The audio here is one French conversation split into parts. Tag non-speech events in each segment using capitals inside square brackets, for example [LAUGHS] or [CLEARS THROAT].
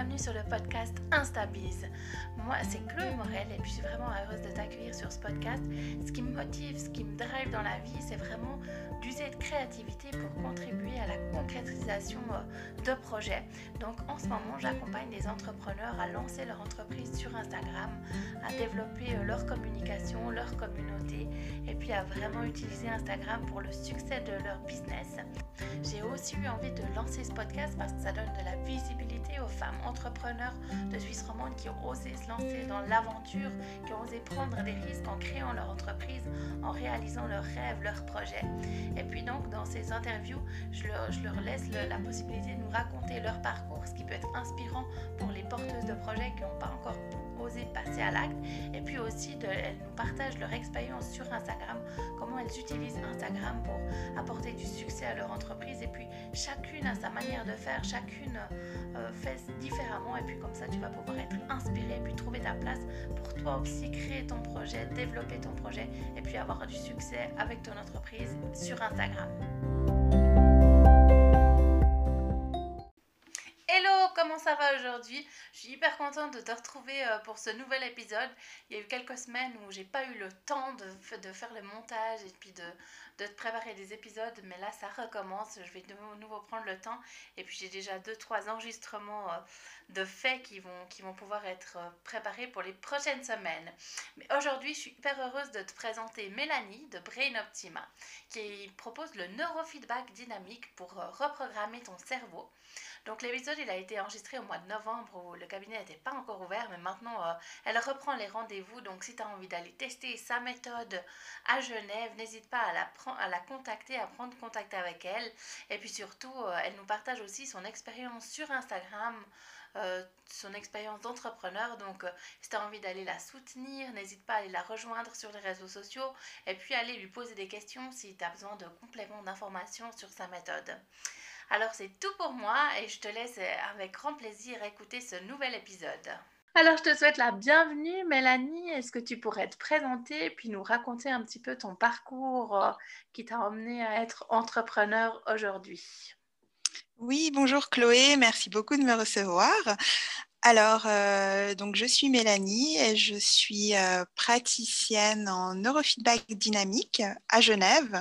bienvenue sur le podcast InstaBiz. Moi, c'est Chloé Morel et puis je suis vraiment heureuse de t'accueillir sur ce podcast. Ce qui me motive, ce qui me drive dans la vie, c'est vraiment d'user de créativité pour contribuer à la concrétisation euh, de projets. Donc en ce moment, j'accompagne des entrepreneurs à lancer leur entreprise sur Instagram, à développer euh, leur communication, leur communauté et puis à vraiment utiliser Instagram pour le succès de leur business. J'ai aussi eu envie de lancer ce podcast parce que ça donne de la visibilité aux femmes entrepreneurs de Suisse romande qui ont osé se lancer dans l'aventure, qui ont osé prendre des risques en créant leur entreprise, en réalisant leurs rêves, leurs projets. Et puis donc dans ces interviews, je leur, laisse la possibilité de nous raconter leur parcours, ce qui peut être inspirant pour les porteuses de projets qui n'ont pas encore osé passer à l'acte. Et puis aussi, de, elles nous partagent leur expérience sur Instagram, comment elles utilisent Instagram pour apporter du succès à leur entreprise. Et puis chacune a sa manière de faire, chacune euh, fait différemment. Et puis comme ça, tu vas pouvoir être inspiré et puis trouver ta place pour toi aussi créer ton projet, développer ton projet et puis avoir du succès avec ton entreprise sur Instagram. Ça va aujourd'hui Je suis hyper contente de te retrouver euh, pour ce nouvel épisode. Il y a eu quelques semaines où j'ai pas eu le temps de, faire le montage et puis de, te préparer des épisodes, mais là ça recommence, je vais de nouveau prendre le temps et puis j'ai déjà deux trois enregistrements euh, de faits qui vont, pouvoir être euh, préparés pour les prochaines semaines. Mais aujourd'hui, je suis hyper heureuse de te présenter Mélanie de Brain Optima qui propose le neurofeedback dynamique pour reprogrammer ton cerveau. Donc l'épisode il a été enregistré au mois de novembre où le cabinet n'était pas encore ouvert, mais maintenant euh, elle reprend les rendez-vous. Donc si tu as envie d'aller tester sa méthode à Genève, n'hésite pas à la, à la contacter, à prendre contact avec elle. Et puis surtout, euh, elle nous partage aussi son expérience sur Instagram. Euh, son expérience d'entrepreneur. Donc, si tu as envie d'aller la soutenir, n'hésite pas à aller la rejoindre sur les réseaux sociaux et puis aller lui poser des questions si tu as besoin de compléments d'informations sur sa méthode. Alors c'est tout pour moi et je te laisse avec grand plaisir écouter ce nouvel épisode. Alors je te souhaite la bienvenue Mélanie. Est-ce que tu pourrais te présenter et puis nous raconter un petit peu ton parcours euh, qui t'a emmené à être entrepreneur aujourd'hui? Oui, bonjour Chloé, merci beaucoup de me recevoir. Alors, euh, donc je suis Mélanie et je suis euh, praticienne en neurofeedback dynamique à Genève.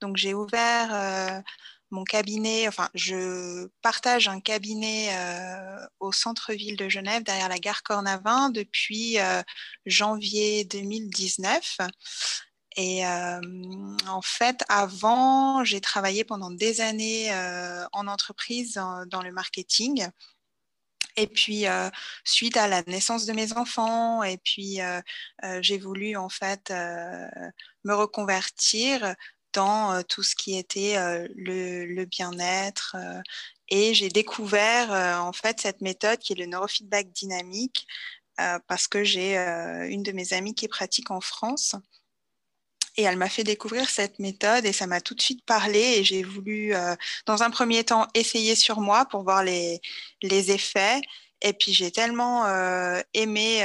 Donc, j'ai ouvert mon cabinet, enfin, je partage un cabinet euh, au centre-ville de Genève, derrière la gare Cornavin, depuis euh, janvier 2019. Et euh, en fait, avant, j'ai travaillé pendant des années en entreprise dans, le marketing. Et puis, suite à la naissance de mes enfants, et puis j'ai voulu en fait me reconvertir euh, tout ce qui était euh, le, bien-être. Euh, et j'ai découvert en fait cette méthode qui est le neurofeedback dynamique parce que j'ai une de mes amies qui pratique en France. Et elle m'a fait découvrir cette méthode et ça m'a tout de suite parlé et j'ai voulu, dans un premier temps, essayer sur moi pour voir les, les effets. Et puis j'ai tellement aimé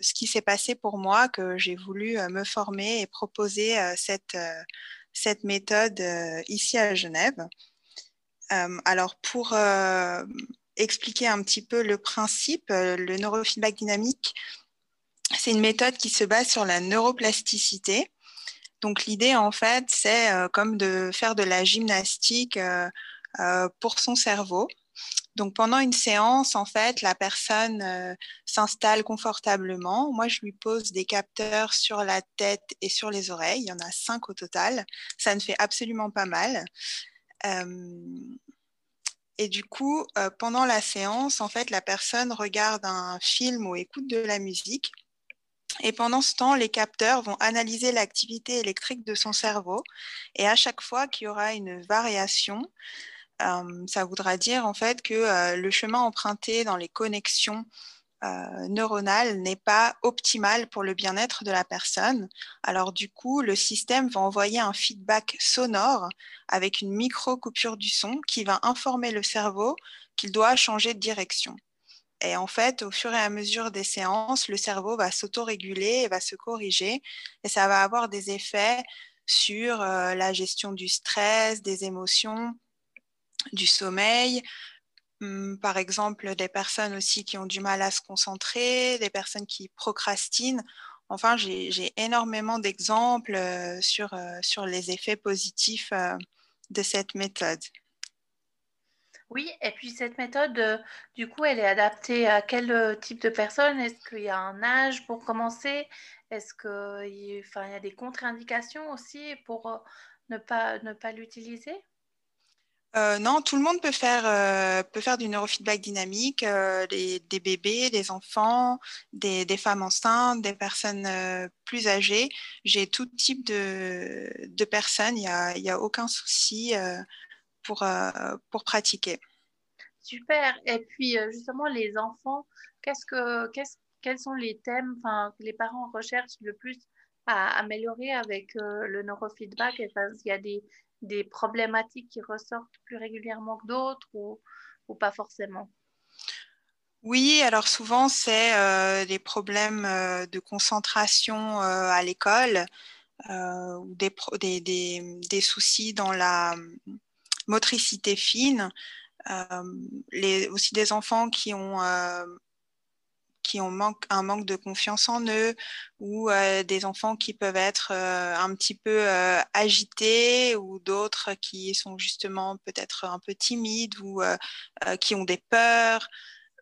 ce qui s'est passé pour moi que j'ai voulu me former et proposer cette, cette méthode euh, ici à Genève. Euh, alors, pour euh, expliquer un petit peu le principe, le neurofeedback dynamique, c'est une méthode qui se base sur la neuroplasticité. Donc l'idée en fait, c'est comme de faire de la gymnastique pour son cerveau. Donc pendant une séance, en fait, la personne euh, s'installe confortablement. Moi, je lui pose des capteurs sur la tête et sur les oreilles. Il y en a cinq au total. Ça ne fait absolument pas mal. Euh, et du coup, euh, pendant la séance, en fait, la personne regarde un film ou écoute de la musique. Et pendant ce temps, les capteurs vont analyser l'activité électrique de son cerveau. Et à chaque fois qu'il y aura une variation, ça voudra dire en fait que euh, le chemin emprunté dans les connexions euh, neuronales n'est pas optimal pour le bien-être de la personne. Alors du coup, le système va envoyer un feedback sonore avec une micro-coupure du son qui va informer le cerveau qu'il doit changer de direction. Et en fait, au fur et à mesure des séances, le cerveau va s'autoréguler et va se corriger et ça va avoir des effets sur la gestion du stress, des émotions, du sommeil, Hum, par exemple, des personnes aussi qui ont du mal à se concentrer, des personnes qui procrastinent. Enfin, j'ai énormément d'exemples euh, sur, euh, sur les effets positifs euh, de cette méthode. Oui, et puis cette méthode, du coup, elle est adaptée à quel type de personnes? Est-ce qu'il y a un âge pour commencer? Est-ce qu'il enfin, y a des contre-indications aussi pour ne pas, ne pas l'utiliser? Euh, non, tout le monde peut faire, euh, peut faire du neurofeedback dynamique, euh, des bébés, des enfants, des, femmes enceintes, des personnes plus âgées. J'ai tout type de, personnes, il n'y a, a, aucun souci pour, pour pratiquer. Super. Et puis justement, les enfants, que, quels sont les thèmes que les parents recherchent le plus à améliorer avec le neurofeedback? Il y a des des problématiques qui ressortent plus régulièrement que d'autres ou, ou pas forcément? Oui, alors souvent c'est euh, des problèmes euh, de concentration euh, à l'école ou des, des, des, soucis dans la motricité fine. Les, aussi des enfants qui ont qui ont manque, un manque de confiance en eux ou euh, des enfants qui peuvent être euh, un petit peu euh, agités ou d'autres qui sont justement peut-être un peu timides ou qui ont des peurs.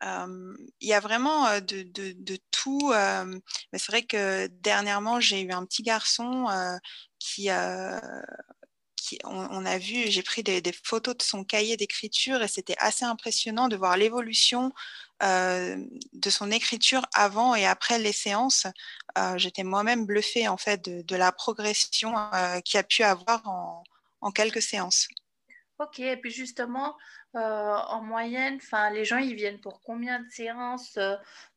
il y a vraiment de, de, de tout. mais c'est vrai que dernièrement, j'ai eu un petit garçon qui, on, a vu, j'ai pris des, photos de son cahier d'écriture et c'était assez impressionnant de voir l'évolution euh, de son écriture avant et après les séances. Euh, j'étais moi-même bluffée en fait de, la progression euh, qu'il a pu avoir en, quelques séances. Ok, et puis justement, en moyenne, les gens ils viennent pour combien de séances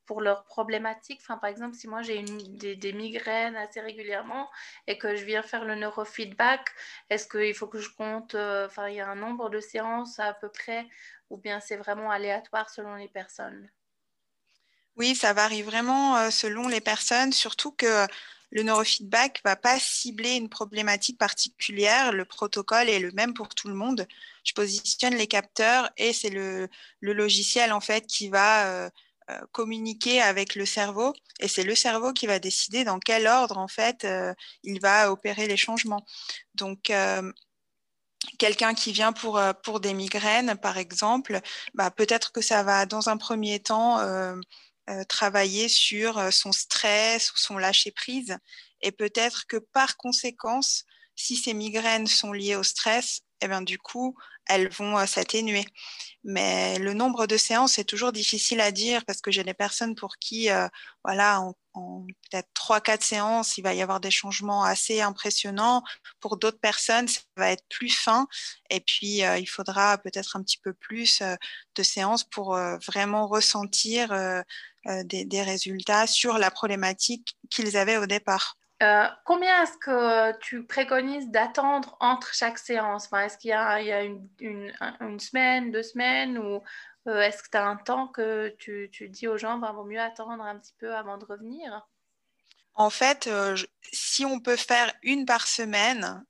pour leurs problématiques. Enfin, par exemple, si moi j'ai des, migraines assez régulièrement et que je viens faire le neurofeedback, est-ce qu'il faut que je compte, euh, il y a un nombre de séances à peu près ou bien c'est vraiment aléatoire selon les personnes? Oui, ça varie vraiment euh, selon les personnes, surtout que le neurofeedback ne va pas cibler une problématique particulière. Le protocole est le même pour tout le monde. Je positionne les capteurs et c'est le, logiciel en fait qui va euh, communiquer avec le cerveau et c'est le cerveau qui va décider dans quel ordre en fait euh, il va opérer les changements. Donc euh, quelqu'un qui vient pour, pour des migraines, par exemple, bah, peut-être que ça va dans un premier temps travailler sur son stress ou son lâcher-prise. Et peut-être que par conséquence, si ces migraines sont liées au stress, eh bien, du coup, elles vont s'atténuer. Mais le nombre de séances est toujours difficile à dire parce que j'ai des personnes pour qui, euh, voilà, en, peut-être 3-4 séances, il va y avoir des changements assez impressionnants. Pour d'autres personnes, ça va être plus fin. Et puis, euh, il faudra peut-être un petit peu plus euh, de séances pour vraiment ressentir des résultats sur la problématique qu'ils avaient au départ. Euh, combien est-ce que tu préconises d'attendre entre chaque séance? Est-ce qu'il y a, une, semaine, deux semaines ou euh, est-ce que tu as un temps que tu, dis aux gens, ben, vaut mieux attendre un petit peu avant de revenir? En fait, euh, si on peut faire une par semaine,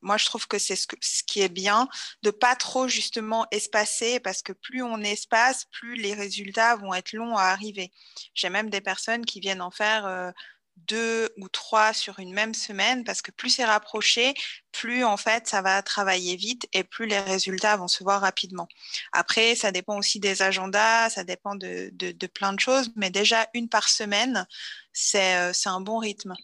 moi je trouve que c'est ce, qui est bien de pas trop justement espacer parce que plus on espace, plus les résultats vont être longs à arriver. J'ai même des personnes qui viennent en faire deux ou trois sur une même semaine parce que plus c'est rapproché, plus en fait ça va travailler vite et plus les résultats vont se voir rapidement. Après, ça dépend aussi des agendas, ça dépend de plein de choses, mais déjà une par semaine, c'est un bon rythme.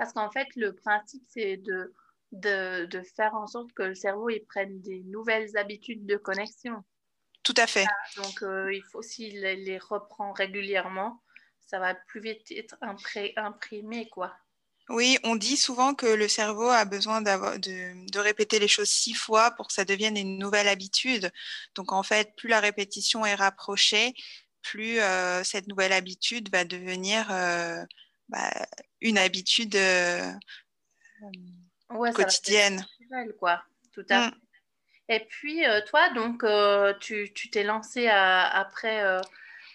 Parce qu'en fait, le principe, c'est de, de, de, faire en sorte que le cerveau il prenne des nouvelles habitudes de connexion. Tout à fait. donc, euh, il faut s'il les reprend régulièrement, ça va plus vite être imprimé, quoi. Oui, on dit souvent que le cerveau a besoin de, de, répéter les choses six fois pour que ça devienne une nouvelle habitude. Donc, en fait, plus la répétition est rapprochée, plus euh, cette nouvelle habitude va devenir euh, bah, une habitude euh, ouais, quotidienne. quoi. Tout à mm. Et puis, euh, toi, donc, euh, tu t'es lancé après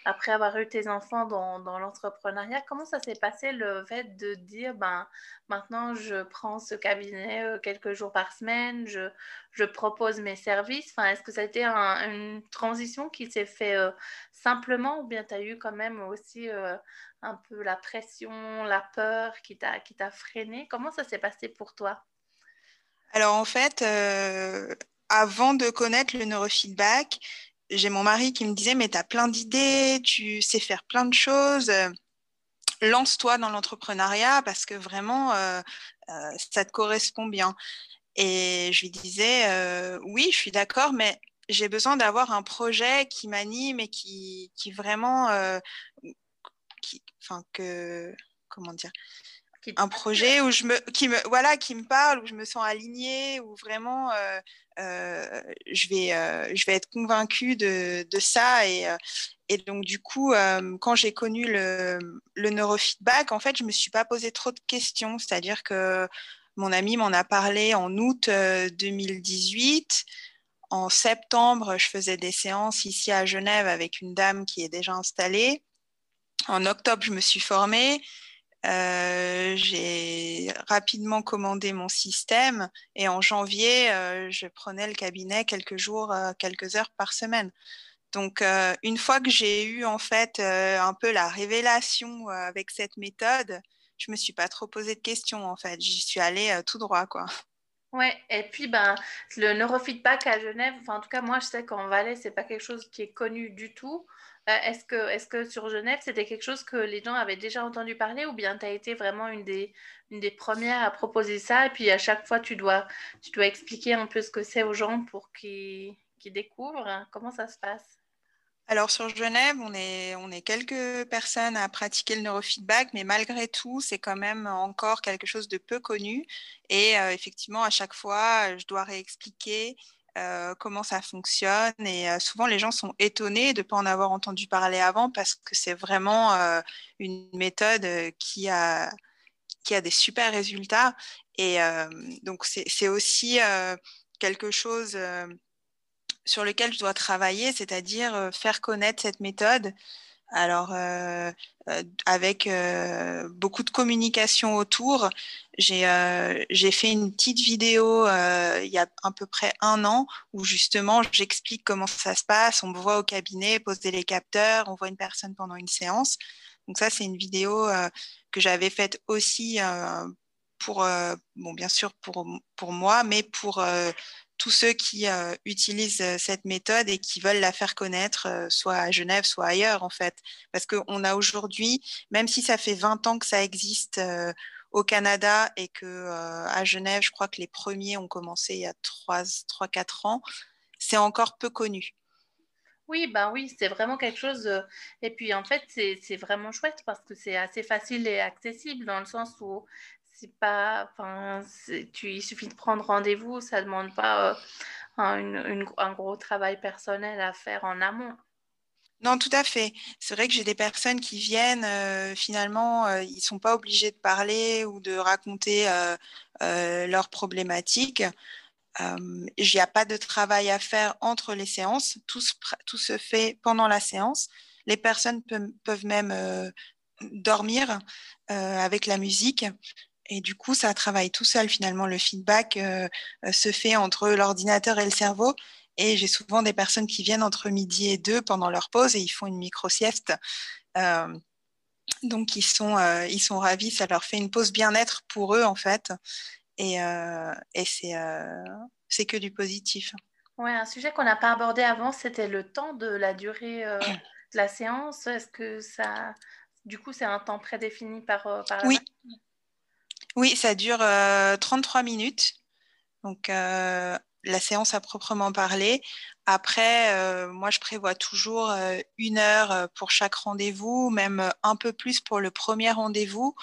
après avoir eu tes enfants dans, dans l'entrepreneuriat, comment ça s'est passé le fait de dire, ben, maintenant je prends ce cabinet quelques jours par semaine, je, je propose mes services? Enfin, est-ce que ça a été une transition qui s'est fait euh, simplement ou bien tu as eu quand même aussi euh, un peu la pression, la peur qui t'a freiné Comment ça s'est passé pour toi? Alors en fait, avant de connaître le neurofeedback, j'ai mon mari qui me disait, mais tu as plein d'idées, tu sais faire plein de choses, lance-toi dans l'entrepreneuriat parce que vraiment, euh, euh, ça te correspond bien. Et je lui disais, euh, oui, je suis d'accord, mais j'ai besoin d'avoir un projet qui m'anime et qui, qui vraiment, qui, enfin que, comment dire, un projet où je me, qui me, voilà, qui me parle, où je me sens alignée, où vraiment euh, euh, je vais, euh, je vais être convaincue de, de ça et, et donc du coup, quand j'ai connu le, le, neurofeedback, en fait, je me suis pas posé trop de questions, c'est-à-dire que mon ami m'en a parlé en août 2018. En septembre, je faisais des séances ici à Genève avec une dame qui est déjà installée. En octobre, je me suis formée. Euh, j'ai rapidement commandé mon système et en janvier, euh, je prenais le cabinet quelques jours, euh, quelques heures par semaine. Donc, une fois que j'ai eu en fait un peu la révélation avec cette méthode, je me suis pas trop posé de questions en fait. J'y suis allée tout droit quoi. Ouais, et puis ben le neurofeedback à Genève, enfin en tout cas moi je sais qu'en Valais c'est pas quelque chose qui est connu du tout. Euh, est-ce que, est que sur Genève, c'était quelque chose que les gens avaient déjà entendu parler ou bien tu as été vraiment une des, une des premières à proposer ça et puis à chaque fois, tu dois, tu dois expliquer un peu ce que c'est aux gens pour qu'ils découvrent? Comment ça se passe? Alors sur Genève, on est, on est quelques personnes à pratiquer le neurofeedback, mais malgré tout, c'est quand même encore quelque chose de peu connu. Et euh, effectivement, à chaque fois, je dois réexpliquer euh, comment ça fonctionne. Et euh, souvent, les gens sont étonnés de ne pas en avoir entendu parler avant parce que c'est vraiment euh, une méthode qui a, qui a des super résultats. Et donc, c'est aussi quelque chose sur lequel je dois travailler, c'est-à-dire faire connaître cette méthode alors, euh, euh, avec euh, beaucoup de communication autour, j'ai fait une petite vidéo il y a à peu près un an où justement j'explique comment ça se passe. On me voit au cabinet poser les capteurs, on voit une personne pendant une séance. Donc ça, c'est une vidéo que j'avais faite aussi pour, bon, bien sûr pour, pour moi, mais pour tous ceux qui euh, utilisent euh, cette méthode et qui veulent la faire connaître, euh, soit à Genève, soit ailleurs, en fait. Parce qu'on a aujourd'hui, même si ça fait 20 ans que ça existe au Canada et que à Genève, je crois que les premiers ont commencé il y a 3-4 ans, c'est encore peu connu. Oui, ben oui, c'est vraiment quelque chose. et puis en fait, c'est vraiment chouette parce que c'est assez facile et accessible dans le sens où c'est pas, enfin, tu, il suffit de prendre rendez-vous, ça demande pas euh, un, un, gros travail personnel à faire en amont. Non, tout à fait. C'est vrai que j'ai des personnes qui viennent, euh, finalement, euh, ils ne sont pas obligés de parler ou de raconter leurs problématiques. Il n'y a pas de travail à faire entre les séances. Tout se, tout se fait pendant la séance. Les personnes peuvent même dormir avec la musique. Et du coup, ça travaille tout seul finalement. Le feedback euh, euh, se fait entre l'ordinateur et le cerveau. Et j'ai souvent des personnes qui viennent entre midi et deux pendant leur pause et ils font une micro-sieste. Euh, donc, ils sont, ils sont ravis. Ça leur fait une pause bien-être pour eux, en fait. Et, et c'est, c'est que du positif. Oui, un sujet qu'on n'a pas abordé avant, c'était le temps de la durée de la séance. Est-ce que ça. Du coup, c'est un temps prédéfini par, par Oui. Oui, ça dure 33 euh, minutes. Donc, euh, la séance à proprement parler. Après, euh, moi, je prévois toujours une heure pour chaque rendez-vous, même un peu plus pour le premier rendez-vous,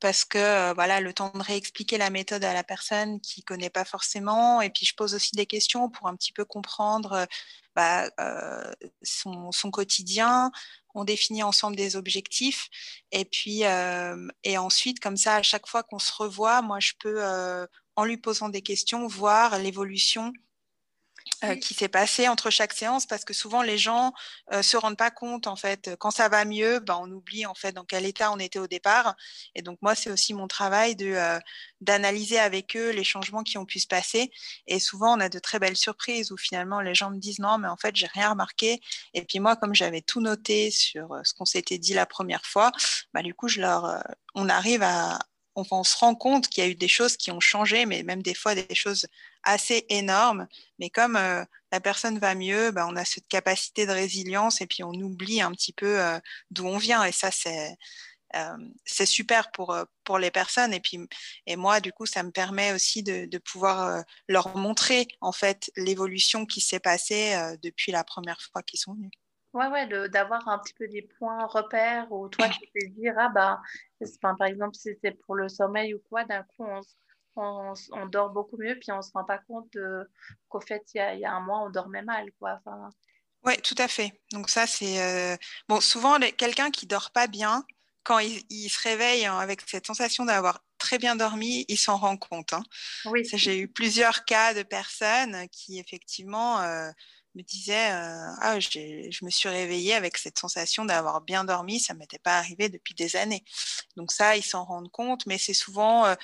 parce que voilà, le temps de réexpliquer la méthode à la personne qui ne connaît pas forcément. Et puis, je pose aussi des questions pour un petit peu comprendre bah, son, son, quotidien, on définit ensemble des objectifs. Et puis, euh, et ensuite, comme ça, à chaque fois qu'on se revoit, moi, je peux, euh, en lui posant des questions, voir l'évolution euh, qui s'est passé entre chaque séance parce que souvent les gens ne euh, se rendent pas compte en fait quand ça va mieux ben, on oublie en fait dans quel état on était au départ. Et donc moi c'est aussi mon travail de euh, d'analyser avec eux les changements qui ont pu se passer. Et souvent on a de très belles surprises où finalement les gens me disent non mais en fait j'ai rien remarqué. Et puis moi comme j'avais tout noté sur ce qu'on s'était dit la première fois bah, du coup je leur on arrive à, on, se rend compte qu'il y a eu des choses qui ont changé, mais même des fois des choses assez énormes. Mais comme euh, la personne va mieux, bah, on a cette capacité de résilience et puis on oublie un petit peu euh, d'où on vient. Et ça, c'est euh, super pour, pour les personnes. Et puis et moi, du coup, ça me permet aussi de, pouvoir leur montrer en fait l'évolution qui s'est passée depuis la première fois qu'ils sont venus. Ouais, ouais, d'avoir un petit peu des points repères où toi, tu peux dire, ah bah, par exemple, si c'est pour le sommeil ou quoi, d'un coup, on, on, dort beaucoup mieux, puis on ne se rend pas compte qu'au fait, il y a, y a, un mois, on dormait mal, quoi. Enfin... Oui, tout à fait. Donc ça, c'est... Euh, bon, souvent, quelqu'un qui dort pas bien, quand il, se réveille hein, avec cette sensation d'avoir très bien dormi, il s'en rend compte. Hein. Oui. J'ai eu plusieurs cas de personnes qui, effectivement... Euh, me disait euh, ah je me suis réveillée avec cette sensation d'avoir bien dormi ça m'était pas arrivé depuis des années donc ça ils s'en rendent compte mais c'est souvent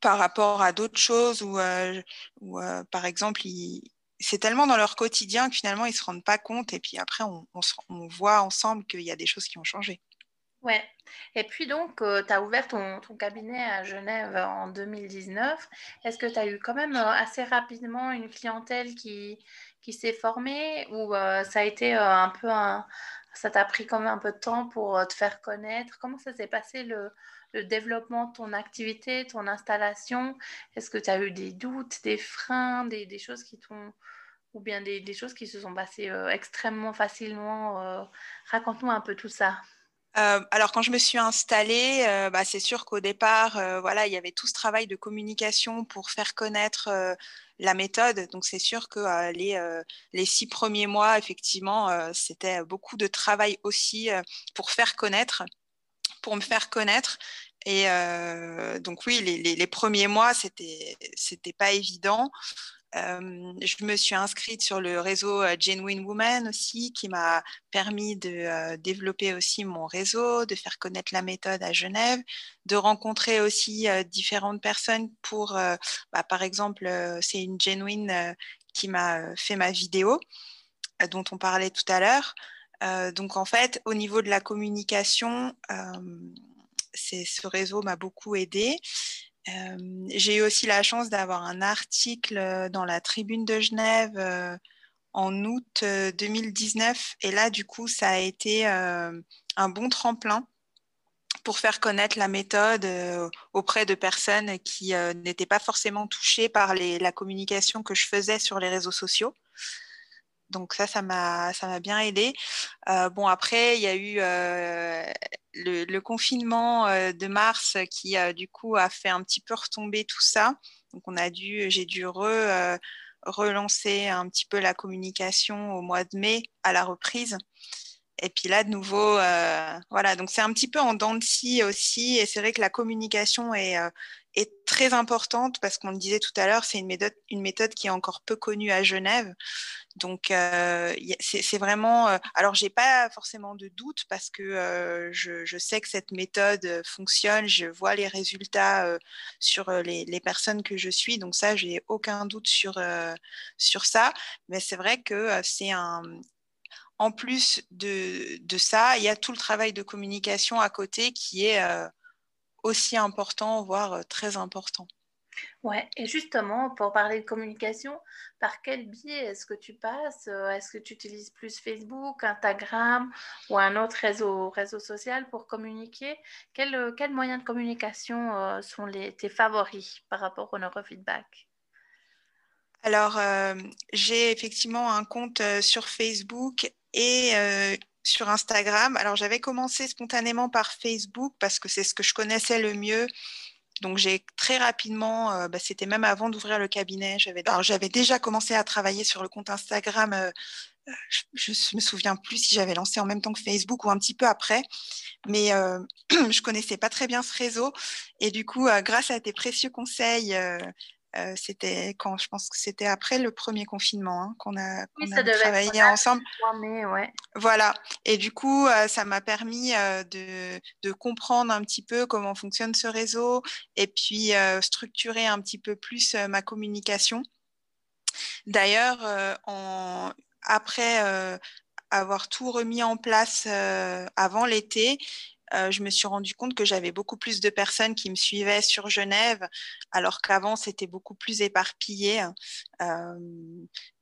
par rapport à d'autres choses ou, par exemple c'est tellement dans leur quotidien que finalement ils se rendent pas compte et puis après on, voit ensemble qu'il y a des choses qui ont changé Ouais. Et puis donc, euh, tu as ouvert ton, cabinet à Genève en 2019. Est-ce que tu as eu quand même euh, assez rapidement une clientèle qui, s'est formée ou euh, ça a été un peu un... Ça t'a pris quand même un peu de temps pour te faire connaître? Comment ça s'est passé le, développement de ton activité, ton installation? Est-ce que tu as eu des doutes, des freins, des, choses qui t'ont... ou bien des, choses qui se sont passées extrêmement facilement Raconte-nous un peu tout ça. Euh, alors quand je me suis installée, euh, bah, c'est sûr qu'au départ, euh, voilà, il y avait tout ce travail de communication pour faire connaître la méthode. Donc c'est sûr que les, les six premiers mois, effectivement, c'était beaucoup de travail aussi pour faire connaître, pour me faire connaître. Et donc oui, les, premiers mois, c'était c'était pas évident je me suis inscrite sur le réseau Genuine Woman aussi, qui m'a permis de développer aussi mon réseau, de faire connaître la méthode à Genève, de rencontrer aussi différentes personnes pour, bah, par exemple, c'est une Genuine qui m'a fait ma vidéo dont on parlait tout à l'heure. Donc en fait, au niveau de la communication, ce réseau m'a beaucoup aidé j'ai eu aussi la chance d'avoir un article dans la Tribune de Genève en août 2019. Et là, du coup, ça a été un bon tremplin pour faire connaître la méthode auprès de personnes qui n'étaient pas forcément touchées par la communication que je faisais sur les réseaux sociaux. Donc ça, ça m'a, bien aidé. Euh, bon, après, il y a eu euh, le, confinement euh, de mars qui, du coup, a fait un petit peu retomber tout ça. Donc on a dû, j'ai dû relancer un petit peu la communication au mois de mai à la reprise. Et puis là, de nouveau, voilà, donc c'est un petit peu en dents de scie aussi. Et c'est vrai que la communication est, est très importante parce qu'on le disait tout à l'heure, c'est une méthode, une méthode qui est encore peu connue à Genève. Donc, euh, c'est vraiment. Euh, alors, j'ai pas forcément de doute parce que euh, je, je, sais que cette méthode fonctionne. Je vois les résultats sur les, les, personnes que je suis. Donc, ça, j'ai aucun doute sur, sur ça. Mais c'est vrai que c'est un. En plus de, de, ça, il y a tout le travail de communication à côté qui est aussi important, voire très important. Ouais, et justement, pour parler de communication, par quel biais est-ce que tu passes Est-ce que tu utilises plus Facebook, Instagram ou un autre réseau, réseau social pour communiquer? Quels quel moyens de communication sont les, tes favoris par rapport au neurofeedback? Alors, j'ai effectivement un compte sur Facebook et sur Instagram. Alors, j'avais commencé spontanément par Facebook parce que c'est ce que je connaissais le mieux. Donc, j'ai très rapidement, euh, bah, c'était même avant d'ouvrir le cabinet, j'avais, j'avais déjà commencé à travailler sur le compte Instagram. Euh, euh, je ne me souviens plus si j'avais lancé en même temps que Facebook ou un petit peu après, mais [CLEARS THROAT] je connaissais pas très bien ce réseau. Et du coup, grâce à tes précieux conseils, c'était quand je pense que c'était après le premier confinement hein, qu'on a, travaillé ensemble. Voilà. Et du coup, ça m'a permis de, de, comprendre un petit peu comment fonctionne ce réseau et puis structurer un petit peu plus ma communication. D'ailleurs, après avoir tout remis en place avant l'été, euh, je me suis rendu compte que j'avais beaucoup plus de personnes qui me suivaient sur Genève, alors qu'avant, c'était beaucoup plus éparpillé. Euh,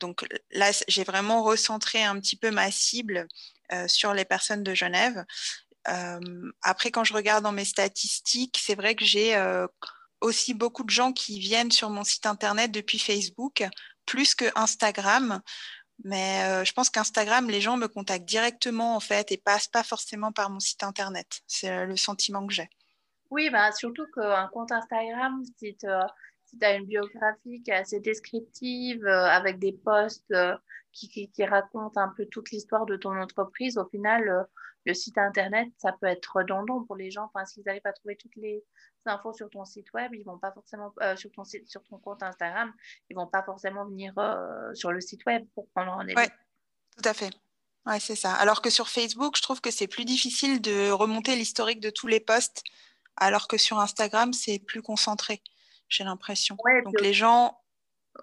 donc là, j'ai vraiment recentré un petit peu ma cible euh, sur les personnes de Genève. après, quand je regarde dans mes statistiques, c'est vrai que j'ai aussi beaucoup de gens qui viennent sur mon site internet depuis Facebook, plus que Instagram. Mais euh, je pense qu'Instagram, les gens me contactent directement en fait et passent pas forcément par mon site internet. C'est euh, le sentiment que j'ai. Oui, bah, surtout qu'un compte Instagram, si tu as une biographie assez descriptive, euh, avec des posts qui, qui, racontent un peu toute l'histoire de ton entreprise, au final, le site internet, ça peut être redondant pour les gens. Enfin, s'ils n'arrivent pas à trouver toutes les infos sur ton site web, ils vont pas forcément euh, sur ton site, sur ton compte Instagram, ils vont pas forcément venir euh, sur le site web pour prendre rendez-vous. Oui, tout à fait. Ouais, c'est ça. Alors que sur Facebook, je trouve que c'est plus difficile de remonter l'historique de tous les posts, alors que sur Instagram, c'est plus concentré. J'ai l'impression. Donc les gens.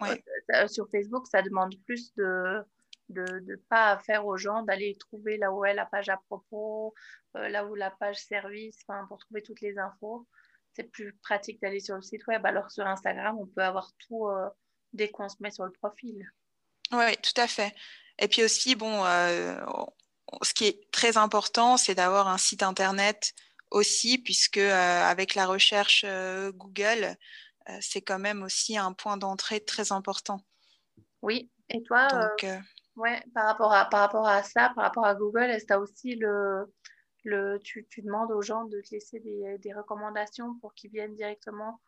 Euh, sur Facebook, ça demande plus de de ne pas faire aux gens d'aller trouver là où est la page à propos, là où la page service, pour trouver toutes les infos c'est plus pratique d'aller sur le site web. Alors sur Instagram, on peut avoir tout euh, dès qu'on se met sur le profil. Oui, tout à fait. Et puis aussi, bon, euh, ce qui est très important, c'est d'avoir un site internet aussi, puisque euh, avec la recherche Google, c'est quand même aussi un point d'entrée très important. Oui, et toi, ouais, par, rapport à, par rapport à ça, par rapport à Google, est-ce que tu as aussi le, tu, demandes aux gens de te laisser des, recommandations pour qu'ils viennent directement,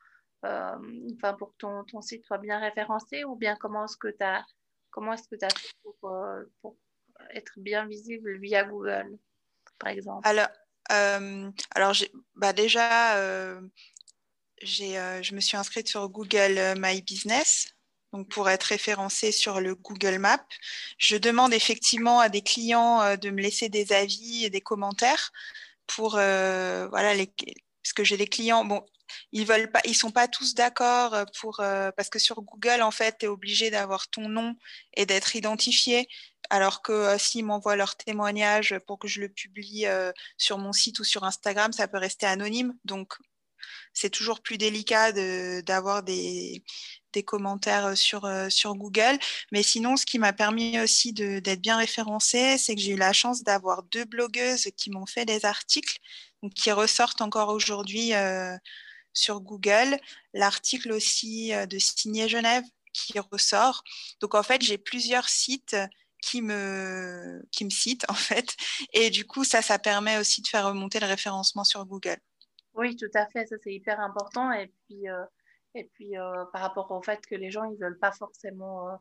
euh, enfin pour que ton, site soit bien référencé ou bien comment est-ce que tu as, comment est-ce que as fait euh, pour, être bien visible via Google, par exemple? Alors, euh, alors bah déjà, je me suis inscrite sur Google My Business donc pour être référencé sur le Google Maps. Je demande effectivement à des clients euh, de me laisser des avis et des commentaires pour euh, voilà parce que j'ai des clients bon ils veulent pas ils sont pas tous d'accord pour euh, parce que sur Google en fait tu es obligé d'avoir ton nom et d'être identifié alors que s'ils m'envoient leur témoignage pour que je le publie sur mon site ou sur Instagram ça peut rester anonyme donc c'est toujours plus délicat d'avoir des, commentaires euh, sur, euh, Google. Mais sinon, ce qui m'a permis aussi d'être bien référencée, c'est que j'ai eu la chance d'avoir deux blogueuses qui m'ont fait des articles donc, qui ressortent encore aujourd'hui euh, sur Google. L'article aussi de Signé Genève qui ressort. Donc en fait, j'ai plusieurs sites qui me, qui me citent [LAUGHS] en fait. Et du coup, ça, ça permet aussi de faire remonter le référencement sur Google. Oui, tout à fait, ça c'est hyper important. Et puis, et puis, euh, par rapport au fait que les gens, ils veulent pas forcément euh,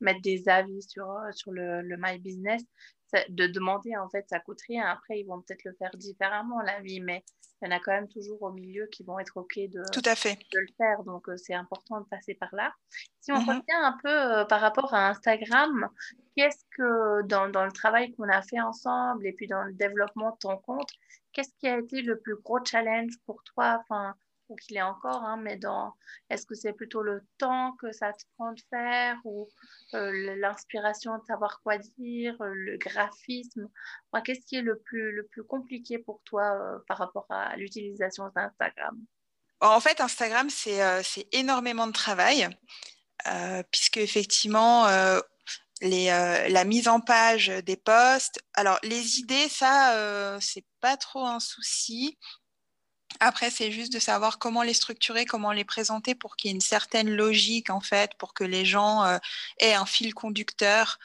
mettre des avis sur, euh, sur le, le, My Business, de demander, en fait, ça coûte rien. Après, ils vont peut-être le faire différemment, l'avis, mais il y en a quand même toujours au milieu qui vont être OK de, Tout à fait. de le faire. Donc, c'est important de passer par là. Si on mm-hmm. revient un peu par rapport à Instagram, qu'est-ce que, dans, dans le travail qu'on a fait ensemble et puis dans le développement de ton compte, qu'est-ce qui a été le plus gros challenge pour toi? Enfin, qu'il est encore, hein, mais dans est-ce que c'est plutôt le temps que ça te prend de faire ou euh, l'inspiration de savoir quoi dire, euh, le graphisme? Qu'est-ce qui est le plus, le plus compliqué pour toi euh, par rapport à l'utilisation d'Instagram? En fait, Instagram, c'est énormément de travail, puisque effectivement, les, la mise en page des posts. Alors, les idées, ça, c'est pas trop un souci. Après, c'est juste de savoir comment les structurer, comment les présenter pour qu'il y ait une certaine logique, en fait, pour que les gens euh, aient un fil conducteur.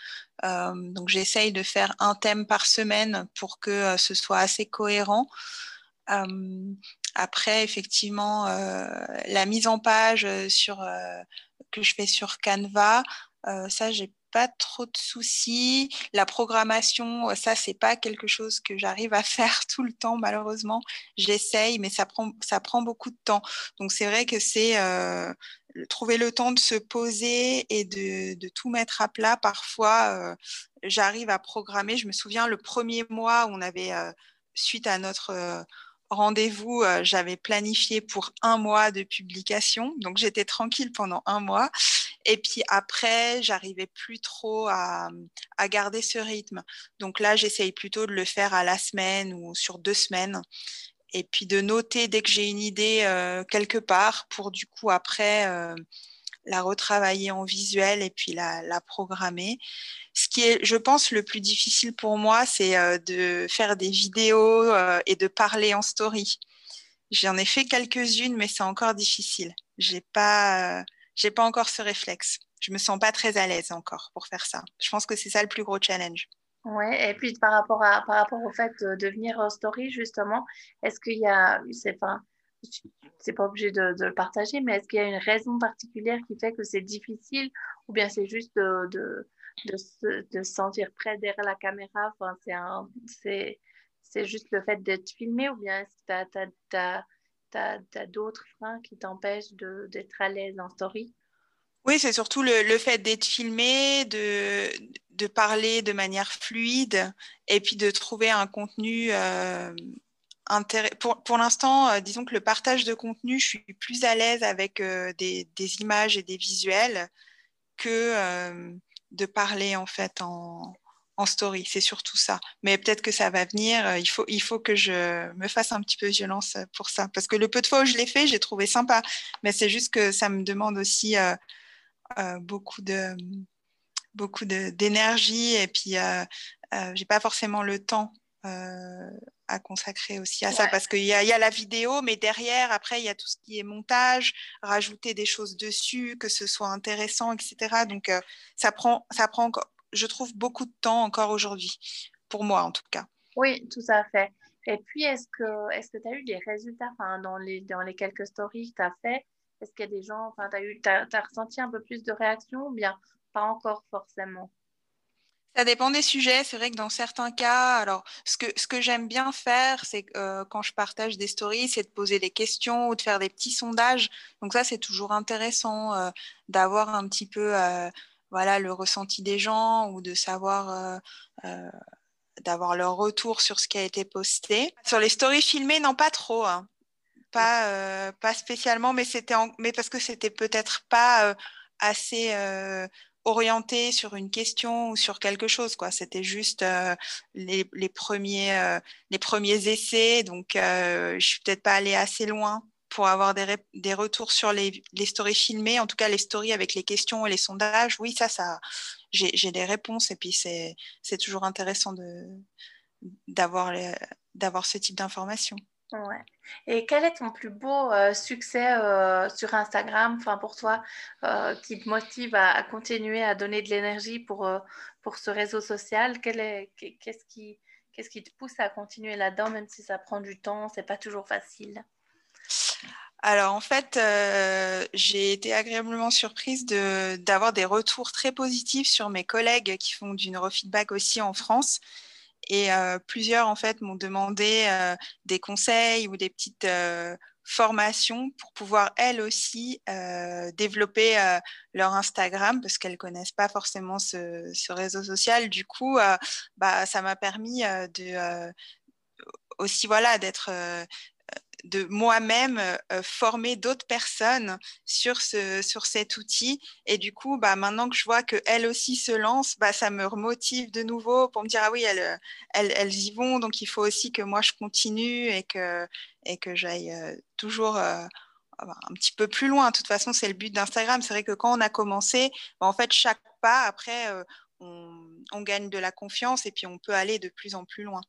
Euh, donc, j'essaye de faire un thème par semaine pour que euh, ce soit assez cohérent. après, effectivement, la mise en page sur, que je fais sur Canva, ça, j'ai pas trop de soucis. La programmation, ça, c'est pas quelque chose que j'arrive à [LAUGHS] faire tout le temps, malheureusement. J'essaye, mais ça prend, ça prend beaucoup de temps. Donc, c'est vrai que c'est euh, trouver le temps de se poser et de, tout mettre à plat. Parfois, euh, j'arrive à programmer. Je me souviens le premier mois on avait, euh, suite à notre rendez-vous, j'avais planifié pour un mois de publication. Donc, j'étais tranquille pendant un mois. Et puis après, j'arrivais plus trop à, garder ce rythme. Donc là, j'essaye plutôt de le faire à la semaine ou sur deux semaines. Et puis de noter dès que j'ai une idée euh, quelque part pour du coup après euh, la retravailler en visuel et puis la, programmer. Ce qui est, je pense, le plus difficile pour moi, c'est euh, de faire des vidéos et de parler en story. J'en ai fait quelques-unes, mais c'est encore difficile. J'ai pas, j'ai pas encore ce réflexe. Je me sens pas très à l'aise encore pour faire ça. Je pense que c'est ça le plus gros challenge. Ouais, et puis par rapport, à, par rapport au fait de devenir en story, justement, est-ce qu'il y a, c'est pas, c'est pas obligé de, le partager, mais est-ce qu'il y a une raison particulière qui fait que c'est difficile ou bien c'est juste de, de, de, se, sentir près derrière la caméra? Enfin, c'est, c'est, juste le fait d'être filmé ou bien est-ce que tu as tu as, d'autres freins qui t'empêchent d'être à l'aise en story? Oui, c'est surtout le, le fait d'être filmé, de, de, parler de manière fluide et puis de trouver un contenu euh. Pour, pour l'instant, euh, disons que le partage de contenu, je suis plus à l'aise avec euh, des, des, images et des visuels que euh, de parler en fait en, en story. C'est surtout ça. Mais peut-être que ça va venir. Euh, il faut, il faut que je me fasse un petit peu violence euh, pour ça. Parce que le peu de fois où je l'ai fait, j'ai trouvé sympa. Mais c'est juste que ça me demande aussi euh, beaucoup de beaucoup d'énergie et puis euh, j'ai pas forcément le temps à consacrer aussi à ça parce qu'il y, y, a la vidéo mais derrière après il y a tout ce qui est montage rajouter des choses dessus que ce soit intéressant etc donc ça prend ça prend encore je trouve, beaucoup de temps encore aujourd'hui, pour moi en tout cas. Oui, tout à fait. Et puis, est-ce que est-ce que tu as eu des résultats dans les, dans les quelques stories que tu as fait Est-ce qu'il y a des gens, tu as, as, ressenti un peu plus de réactions ou bien pas encore forcément? Ça dépend des sujets. C'est vrai que dans certains cas, alors ce que, ce que j'aime bien faire, c'est euh, quand je partage des stories, c'est de poser des questions ou de faire des petits sondages. Donc ça, c'est toujours intéressant euh, d'avoir un petit peu euh, voilà le ressenti des gens ou de savoir euh, euh, d'avoir leur retour sur ce qui a été posté. Sur les stories filmées, non pas trop, hein. pas euh, pas spécialement, mais c'était mais parce que c'était peut-être pas assez orienté sur une question ou sur quelque chose quoi c'était juste les, les, premiers les premiers essais donc je suis peut-être pas allée assez loin pour avoir des, des retours sur les, les, stories filmées, en tout cas les stories avec les questions et les sondages, oui, ça, ça j'ai des réponses et puis c'est toujours intéressant d'avoir ce type d'informations. Ouais. Et quel est ton plus beau euh, succès euh, sur Instagram, pour toi, euh, qui te motive à, continuer à donner de l'énergie pour, pour ce réseau social? Qu'est-ce qui, qu'est-ce qui te pousse à continuer là-dedans, même si ça prend du temps, c'est pas toujours facile? Alors en fait, euh, j'ai été agréablement surprise d'avoir des retours très positifs sur mes collègues qui font du neurofeedback aussi en France. Et euh, plusieurs en fait m'ont demandé euh, des conseils ou des petites formations pour pouvoir elles aussi développer leur Instagram parce qu'elles connaissent pas forcément ce, ce, réseau social. Du coup, bah, ça m'a permis de aussi voilà d'être de moi-même euh, former d'autres personnes sur, ce, sur cet outil. Et du coup, bah, maintenant que je vois qu'elles aussi se lancent, bah, ça me remotive de nouveau pour me dire, ah oui, elles, elles, elles, y vont, donc il faut aussi que moi je continue et que, et que j'aille euh, toujours euh, un petit peu plus loin. De toute façon, c'est le but d'Instagram. C'est vrai que quand on a commencé, bah, en fait, chaque pas, après, on, on gagne de la confiance et puis on peut aller de plus en plus loin.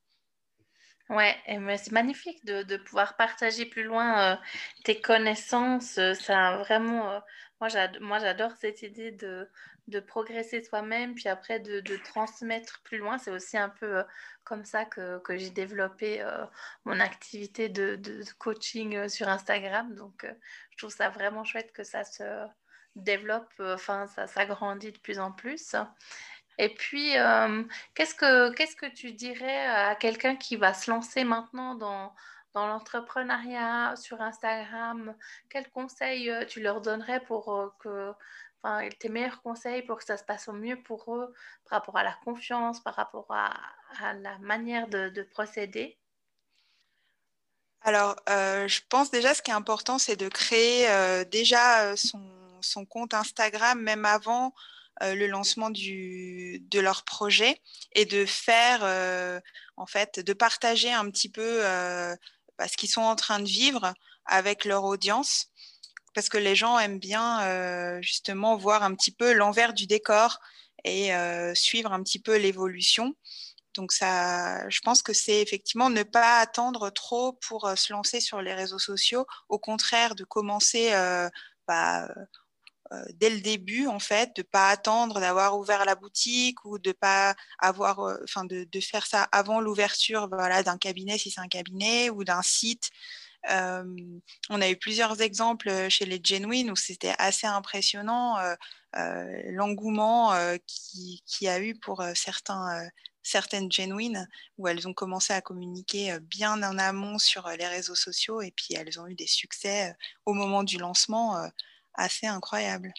Ouais, c'est magnifique de, de, pouvoir partager plus loin euh, tes connaissances. Euh, ça vraiment, euh, moi j'adore cette idée de, de progresser soi-même, puis après de, de, transmettre plus loin. C'est aussi un peu comme ça que, que j'ai développé mon activité de, de coaching sur Instagram. Donc je trouve ça vraiment chouette que ça se développe, enfin, ça s'agrandit de plus en plus. Et puis, euh, qu'est-ce que que tu dirais à quelqu'un qui va se lancer maintenant dans, dans l'entrepreneuriat sur Instagram? Quels conseils euh, tu leur donnerais pour euh, que, enfin, tes meilleurs conseils pour que ça se passe au mieux pour eux par rapport à la confiance, par rapport à, la manière de, de procéder? Alors, je pense déjà ce qui est important, c'est de créer déjà son, son, compte Instagram, même avant le lancement de leur projet et de faire, euh, en fait, de partager un petit peu euh, bah, ce qu'ils sont en train de vivre avec leur audience. Parce que les gens aiment bien justement voir un petit peu l'envers du décor et suivre un petit peu l'évolution. Donc ça, je pense que c'est effectivement ne pas attendre trop pour se lancer sur les réseaux sociaux. Au contraire, de commencer bah, euh, dès le début, en fait, de pas attendre d'avoir ouvert la boutique ou de pas avoir, euh, enfin, de, de, faire ça avant l'ouverture, voilà, d'un cabinet si c'est un cabinet ou d'un site. Euh, on a eu plusieurs exemples chez les Genuine où c'était assez impressionnant l'engouement qui, qui, a eu pour certains, certaines Genuine où elles ont commencé à communiquer bien en amont sur les réseaux sociaux et puis elles ont eu des succès au moment du lancement assez incroyable.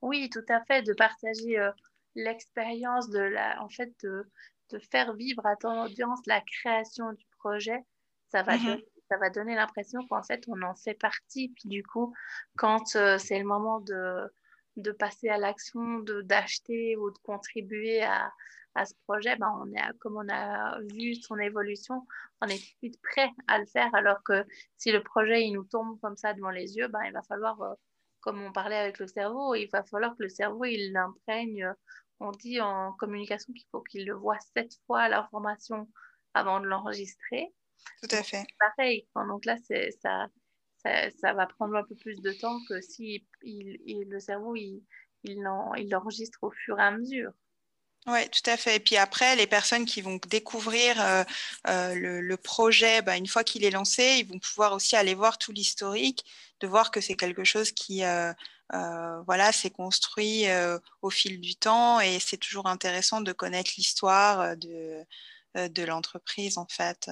Oui, tout à fait, de partager euh, l'expérience de la, en fait, de, de, faire vivre à ton audience la création du projet, ça va, mhm. donner, ça va donner l'impression qu'en fait, on en fait partie. Puis du coup, quand euh, c'est le moment de, de passer à l'action, d'acheter ou de contribuer à, à ce projet, ben on est, comme on a vu son évolution, on est tout de suite prêt à le faire. Alors que si le projet il nous tombe comme ça devant les yeux, ben, il va falloir euh, comme on parlait avec le cerveau, il va falloir que le cerveau, il l'imprègne. On dit en communication qu'il faut qu'il le voit sept fois l'information avant de l'enregistrer. Tout à fait. Pareil. Donc là, ça, ça, ça, va prendre un peu plus de temps que si il, le cerveau, il, il l'enregistre au fur et à mesure. Oui, tout à fait. Et puis après, les personnes qui vont découvrir euh, euh, le, projet, bah, une fois qu'il est lancé, ils vont pouvoir aussi aller voir tout l'historique, de voir que c'est quelque chose qui euh, voilà, s'est construit au fil du temps. Et c'est toujours intéressant de connaître l'histoire de, de l'entreprise, en fait.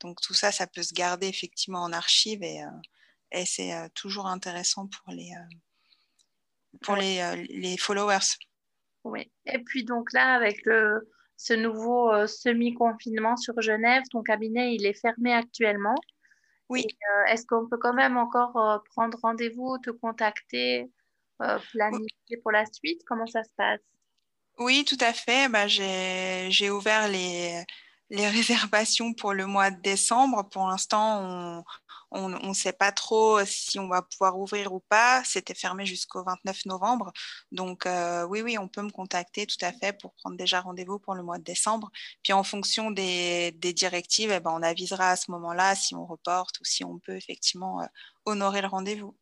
Donc tout ça, ça peut se garder effectivement en archive et, et c'est toujours intéressant pour les, pour les, les followers. Oui. Et puis donc là, avec le, ce nouveau euh, semi-confinement sur Genève, ton cabinet, il est fermé actuellement. Oui. Euh, est-ce qu'on peut quand même encore euh, prendre rendez-vous, te contacter, planifier pour la suite? Comment ça se passe? Oui, tout à fait. Bah, J'ai ouvert les, les [LAUGHS] réservations pour le mois de décembre. Pour l'instant, on ne sait pas trop si on va pouvoir ouvrir ou pas. C'était fermé jusqu'au 29 novembre. Donc euh, oui, oui, on peut me contacter tout à fait pour prendre déjà rendez-vous pour le mois de décembre. Puis en fonction des, directives, eh ben, on avisera à ce moment-là si on reporte ou si on peut effectivement euh, honorer le rendez-vous.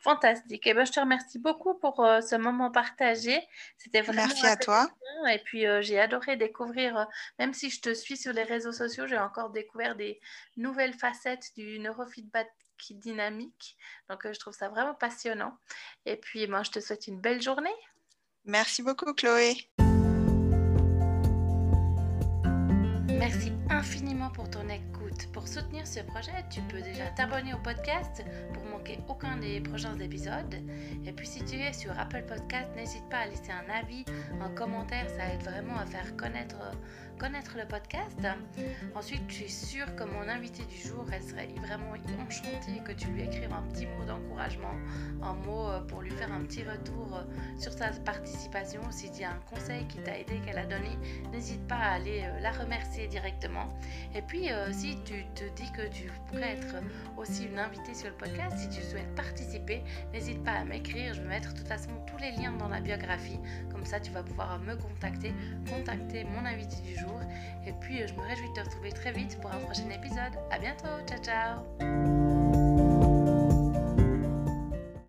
Fantastique. Et eh ben, je te remercie beaucoup pour euh, ce moment partagé. C'était vraiment Merci à toi. Et puis, euh, j'ai adoré découvrir, euh, même si je te suis sur les réseaux sociaux, j'ai encore découvert des nouvelles facettes du neurofeedback dynamique. Donc, je trouve ça vraiment passionnant. Et puis, moi, je te souhaite une belle journée. Merci beaucoup, Chloé. Merci infiniment pour ton écoute. Pour soutenir ce projet, tu peux déjà t'abonner au podcast pour manquer aucun des prochains épisodes. Et puis si tu es sur Apple Podcast, n'hésite pas à laisser un avis, un commentaire, ça aide vraiment à faire connaître connaître le podcast. Ensuite, je suis sûre que mon invité du jour, elle serait vraiment enchantée que tu lui écrives un petit mot d'encouragement, un mot euh, pour lui faire un petit retour euh, sur sa participation. Si tu as un conseil qui t'a aidé, qu'elle a donné, n'hésite pas à aller euh, la remercier directement. Et puis, si tu te dis que tu pourrais être aussi une invitée sur le podcast, si tu souhaites participer, n'hésite pas à m'écrire. Je vais mettre de toute façon tous les liens dans la biographie. Comme ça, tu vas pouvoir me contacter, contacter mon invité du jour et puis, je me réjouis de te retrouver très vite pour un prochain épisode. À bientôt. Ciao, ciao.